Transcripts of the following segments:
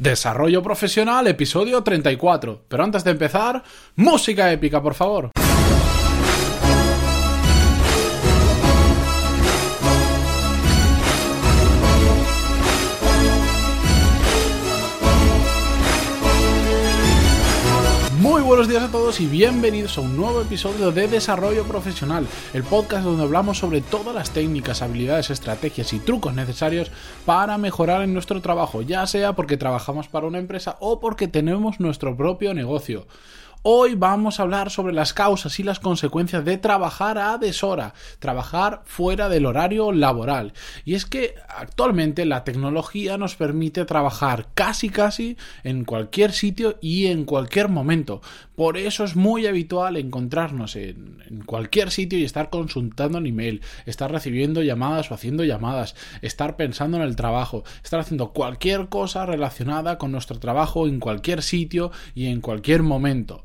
Desarrollo Profesional, episodio 34. Pero antes de empezar, música épica, por favor. Buenos días a todos y bienvenidos a un nuevo episodio de Desarrollo Profesional, el podcast donde hablamos sobre todas las técnicas, habilidades, estrategias y trucos necesarios para mejorar en nuestro trabajo, ya sea porque trabajamos para una empresa o porque tenemos nuestro propio negocio. Hoy vamos a hablar sobre las causas y las consecuencias de trabajar a deshora, trabajar fuera del horario laboral. Y es que actualmente la tecnología nos permite trabajar casi casi en cualquier sitio y en cualquier momento. Por eso es muy habitual encontrarnos en, cualquier sitio y estar consultando en email, estar recibiendo llamadas o haciendo llamadas, estar pensando en el trabajo, estar haciendo cualquier cosa relacionada con nuestro trabajo en cualquier sitio y en cualquier momento.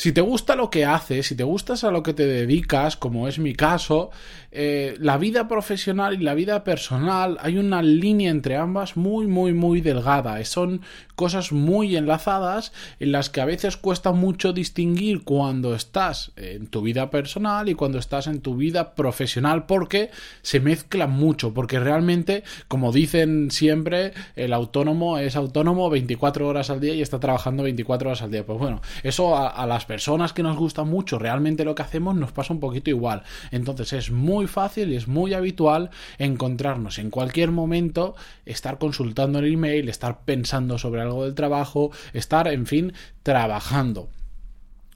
Si te gusta lo que haces, si te gustas a lo que te dedicas, como es mi caso, eh, la vida profesional y la vida personal hay una línea entre ambas muy, muy, muy delgada. Son cosas muy enlazadas en las que a veces cuesta mucho distinguir cuando estás en tu vida personal y cuando estás en tu vida profesional porque se mezclan mucho, porque realmente, como dicen siempre, el autónomo es autónomo 24 horas al día y está trabajando 24 horas al día. Pues bueno, eso a, a las personas que nos gusta mucho realmente lo que hacemos nos pasa un poquito igual. Entonces es muy fácil y es muy habitual encontrarnos en cualquier momento, estar consultando el email, estar pensando sobre algo del trabajo, estar, en fin, trabajando.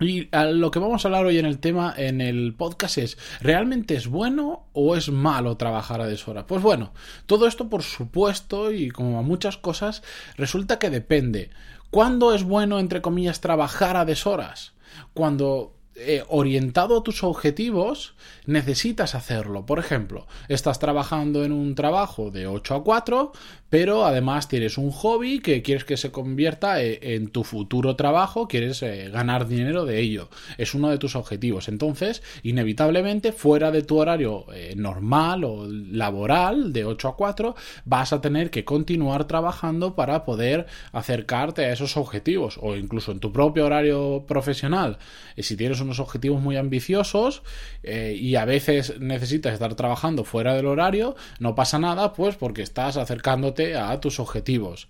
Y lo que vamos a hablar hoy en el tema, en el podcast es, ¿realmente es bueno o es malo trabajar a deshora? Pues bueno, todo esto por supuesto y como muchas cosas, resulta que depende. ¿Cuándo es bueno, entre comillas, trabajar a deshoras? cuando eh, orientado a tus objetivos, necesitas hacerlo. Por ejemplo, estás trabajando en un trabajo de 8 a 4, pero además tienes un hobby que quieres que se convierta eh, en tu futuro trabajo, quieres eh, ganar dinero de ello. Es uno de tus objetivos. Entonces, inevitablemente, fuera de tu horario normal o laboral de 8 a 4, vas a tener que continuar trabajando para poder acercarte a esos objetivos o incluso en tu propio horario profesional. si tienes un objetivos muy ambiciosos eh, y a veces necesitas estar trabajando fuera del horario, no pasa nada, pues porque estás acercándote a tus objetivos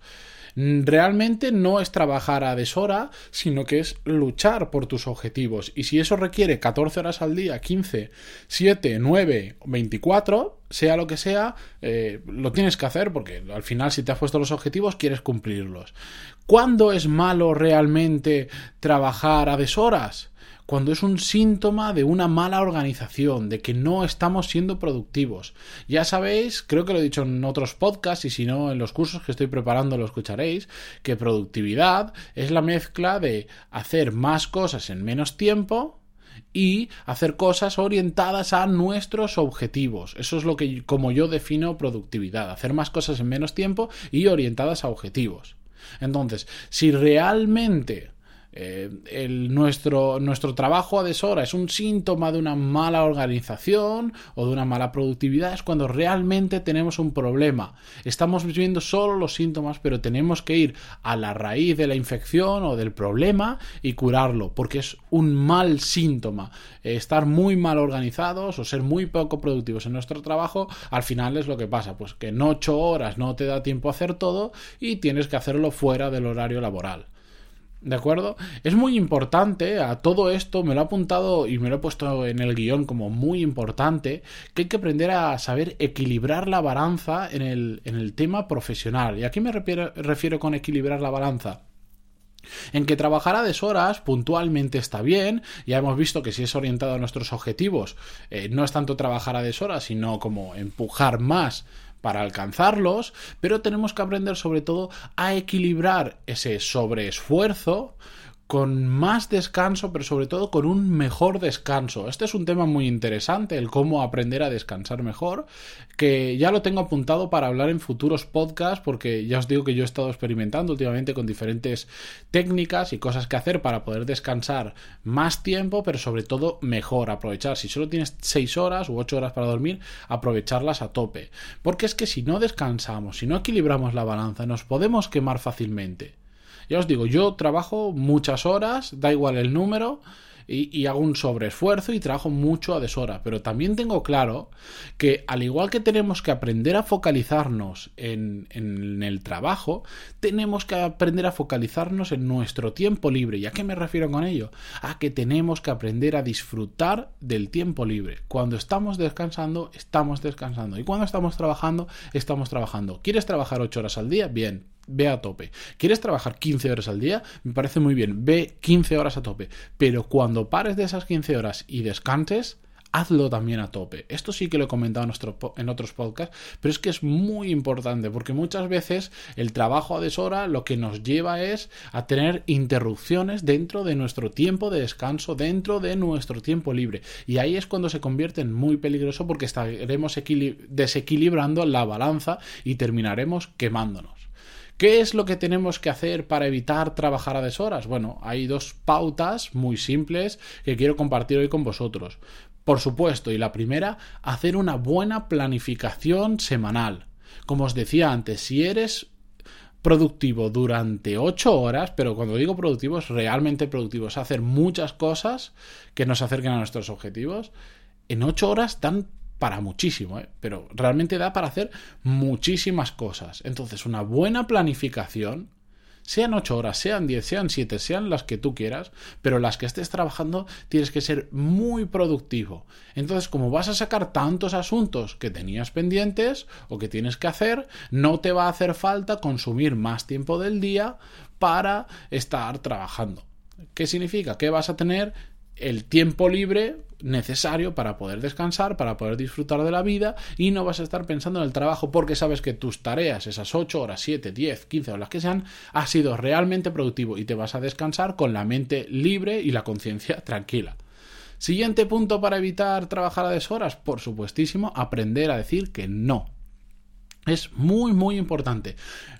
realmente no es trabajar a deshora, sino que es luchar por tus objetivos. Y si eso requiere 14 horas al día, 15, 7, 9, 24, sea lo que sea, eh, lo tienes que hacer porque al final si te has puesto los objetivos quieres cumplirlos. ¿Cuándo es malo realmente trabajar a deshoras? Cuando es un síntoma de una mala organización, de que no estamos siendo productivos. Ya sabéis, creo que lo he dicho en otros podcasts y si no en los cursos que estoy preparando lo escucharéis, que productividad es la mezcla de hacer más cosas en menos tiempo y hacer cosas orientadas a nuestros objetivos. Eso es lo que como yo defino productividad, hacer más cosas en menos tiempo y orientadas a objetivos. Entonces, si realmente eh, el, nuestro, nuestro trabajo a deshora es un síntoma de una mala organización o de una mala productividad, es cuando realmente tenemos un problema. Estamos viendo solo los síntomas, pero tenemos que ir a la raíz de la infección o del problema y curarlo, porque es un mal síntoma. estar muy mal organizados o ser muy poco productivos en nuestro trabajo, al final es lo que pasa, pues que en ocho horas no te da tiempo a hacer todo y tienes que hacerlo fuera del horario laboral. ¿De acuerdo? Es muy importante, a todo esto me lo he apuntado y me lo he puesto en el guion como muy importante, que hay que aprender a saber equilibrar la balanza en el, en el tema profesional. ¿Y a qué me refiero, con equilibrar la balanza? En que trabajar a deshoras puntualmente está bien, ya hemos visto que si es orientado a nuestros objetivos, eh, no es tanto trabajar a deshoras, sino como empujar más para alcanzarlos, pero tenemos que aprender sobre todo a equilibrar ese sobreesfuerzo con más descanso, pero sobre todo con un mejor descanso. Este es un tema muy interesante, el cómo aprender a descansar mejor, que ya lo tengo apuntado para hablar en futuros podcasts, porque ya os digo que yo he estado experimentando últimamente con diferentes técnicas y cosas que hacer para poder descansar más tiempo, pero sobre todo mejor, aprovechar. Si solo tienes 6 horas u 8 horas para dormir, aprovecharlas a tope. Porque es que si no descansamos, si no equilibramos la balanza, nos podemos quemar fácilmente. Ya os digo, yo trabajo muchas horas, da igual el número, y, hago un sobreesfuerzo y trabajo mucho a deshora. Pero también tengo claro que al igual que tenemos que aprender a focalizarnos en, el trabajo, tenemos que aprender a focalizarnos en nuestro tiempo libre. ¿Y a qué me refiero con ello? A que tenemos que aprender a disfrutar del tiempo libre. Cuando estamos descansando, estamos descansando. Y cuando estamos trabajando, estamos trabajando. ¿Quieres trabajar 8 horas al día? Bien, ve a tope. ¿Quieres trabajar 15 horas al día? Me parece muy bien, ve 15 horas a tope. Pero cuando pares de esas 15 horas y descanses, hazlo también a tope. Esto sí que lo he comentado en, otros podcasts, pero es que es muy importante porque muchas veces el trabajo a deshora lo que nos lleva es a tener interrupciones dentro de nuestro tiempo de descanso, dentro de nuestro tiempo libre. Y ahí es cuando se convierte en muy peligroso porque estaremos desequilibrando la balanza y terminaremos quemándonos. ¿Qué es lo que tenemos que hacer para evitar trabajar a deshoras? Bueno, hay dos pautas muy simples que quiero compartir hoy con vosotros. Por supuesto, y la primera, hacer una buena planificación semanal. Como os decía antes, si eres productivo durante 8 horas, pero cuando digo productivo es realmente productivo, es hacer muchas cosas que nos acerquen a nuestros objetivos, en 8 horas dan para muchísimo, ¿eh? pero realmente da para hacer muchísimas cosas. Entonces, una buena planificación, sean 8 horas, sean 10, sean 7, sean las que tú quieras, pero las que estés trabajando tienes que ser muy productivo. Entonces, como vas a sacar tantos asuntos que tenías pendientes o que tienes que hacer, no te va a hacer falta consumir más tiempo del día para estar trabajando. ¿Qué significa? Que vas a tener el tiempo libre necesario para poder descansar, para poder disfrutar de la vida y no vas a estar pensando en el trabajo porque sabes que tus tareas, esas 8 horas, 7, 10, 15 o las que sean, ha sido realmente productivo y te vas a descansar con la mente libre y la conciencia tranquila. Siguiente punto para evitar trabajar a deshoras, por supuestísimo, aprender a decir que no. Es muy muy importante.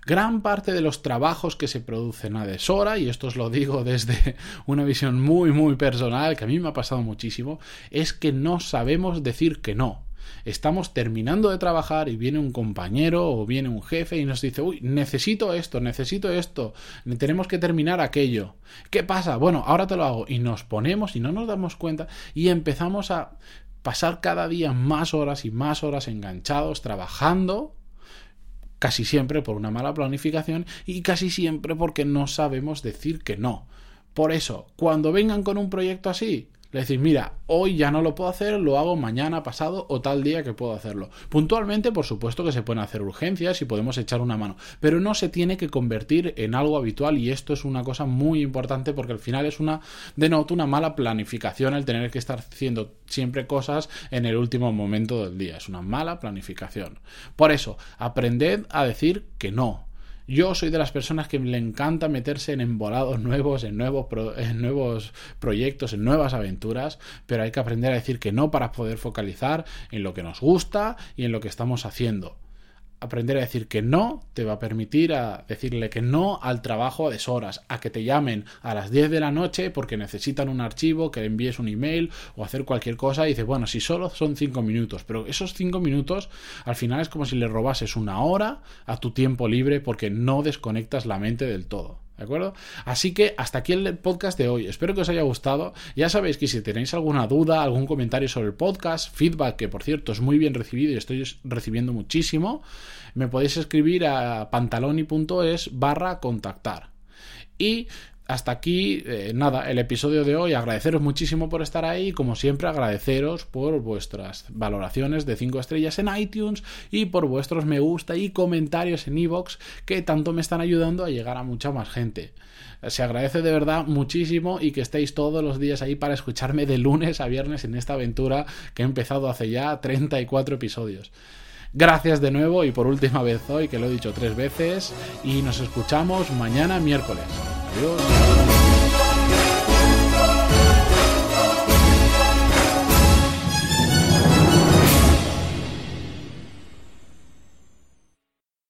Gran parte de los trabajos que se producen a deshora, y esto os lo digo desde una visión muy muy personal, que a mí me ha pasado muchísimo, es que no sabemos decir que no. Estamos terminando de trabajar y viene un compañero o viene un jefe y nos dice, uy, necesito esto, necesito esto, tenemos que terminar aquello. ¿Qué pasa? Bueno, ahora te lo hago. Y nos ponemos y no nos damos cuenta y empezamos a pasar cada día más horas y más horas enganchados trabajando casi siempre por una mala planificación y casi siempre porque no sabemos decir que no. Por eso, cuando vengan con un proyecto así, le decís, mira, hoy ya no lo puedo hacer, lo hago mañana, pasado o tal día que puedo hacerlo. Puntualmente, por supuesto que se pueden hacer urgencias y podemos echar una mano, pero no se tiene que convertir en algo habitual y esto es una cosa muy importante porque al final es una, denota una mala planificación el tener que estar haciendo siempre cosas en el último momento del día. Es una mala planificación. Por eso, aprended a decir que no yo soy de las personas que le encanta meterse en embolados nuevos, en nuevos, en nuevos proyectos, en nuevas aventuras, pero hay que aprender a decir que no para poder focalizar en lo que nos gusta y en lo que estamos haciendo aprender a decir que no te va a permitir a decirle que no al trabajo a deshoras, a que te llamen a las 10 de la noche porque necesitan un archivo, que le envíes un email o hacer cualquier cosa y dices, bueno, si solo son 5 minutos, pero esos 5 minutos al final es como si le robases una hora a tu tiempo libre porque no desconectas la mente del todo. ¿De acuerdo? Así que hasta aquí el podcast de hoy. Espero que os haya gustado. Ya sabéis que si tenéis alguna duda, algún comentario sobre el podcast, feedback, que por cierto es muy bien recibido y estoy recibiendo muchísimo, me podéis escribir a pantaloni.es barra contactar. Y hasta aquí, eh, nada, el episodio de hoy. Agradeceros muchísimo por estar ahí y como siempre agradeceros por vuestras valoraciones de 5 estrellas en iTunes y por vuestros me gusta y comentarios en iVoox que tanto me están ayudando a llegar a mucha más gente. Se agradece de verdad muchísimo y que estéis todos los días ahí para escucharme de lunes a viernes en esta aventura que he empezado hace ya 34 episodios. Gracias de nuevo y por última vez hoy, que lo he dicho tres veces, y nos escuchamos mañana miércoles. Deus.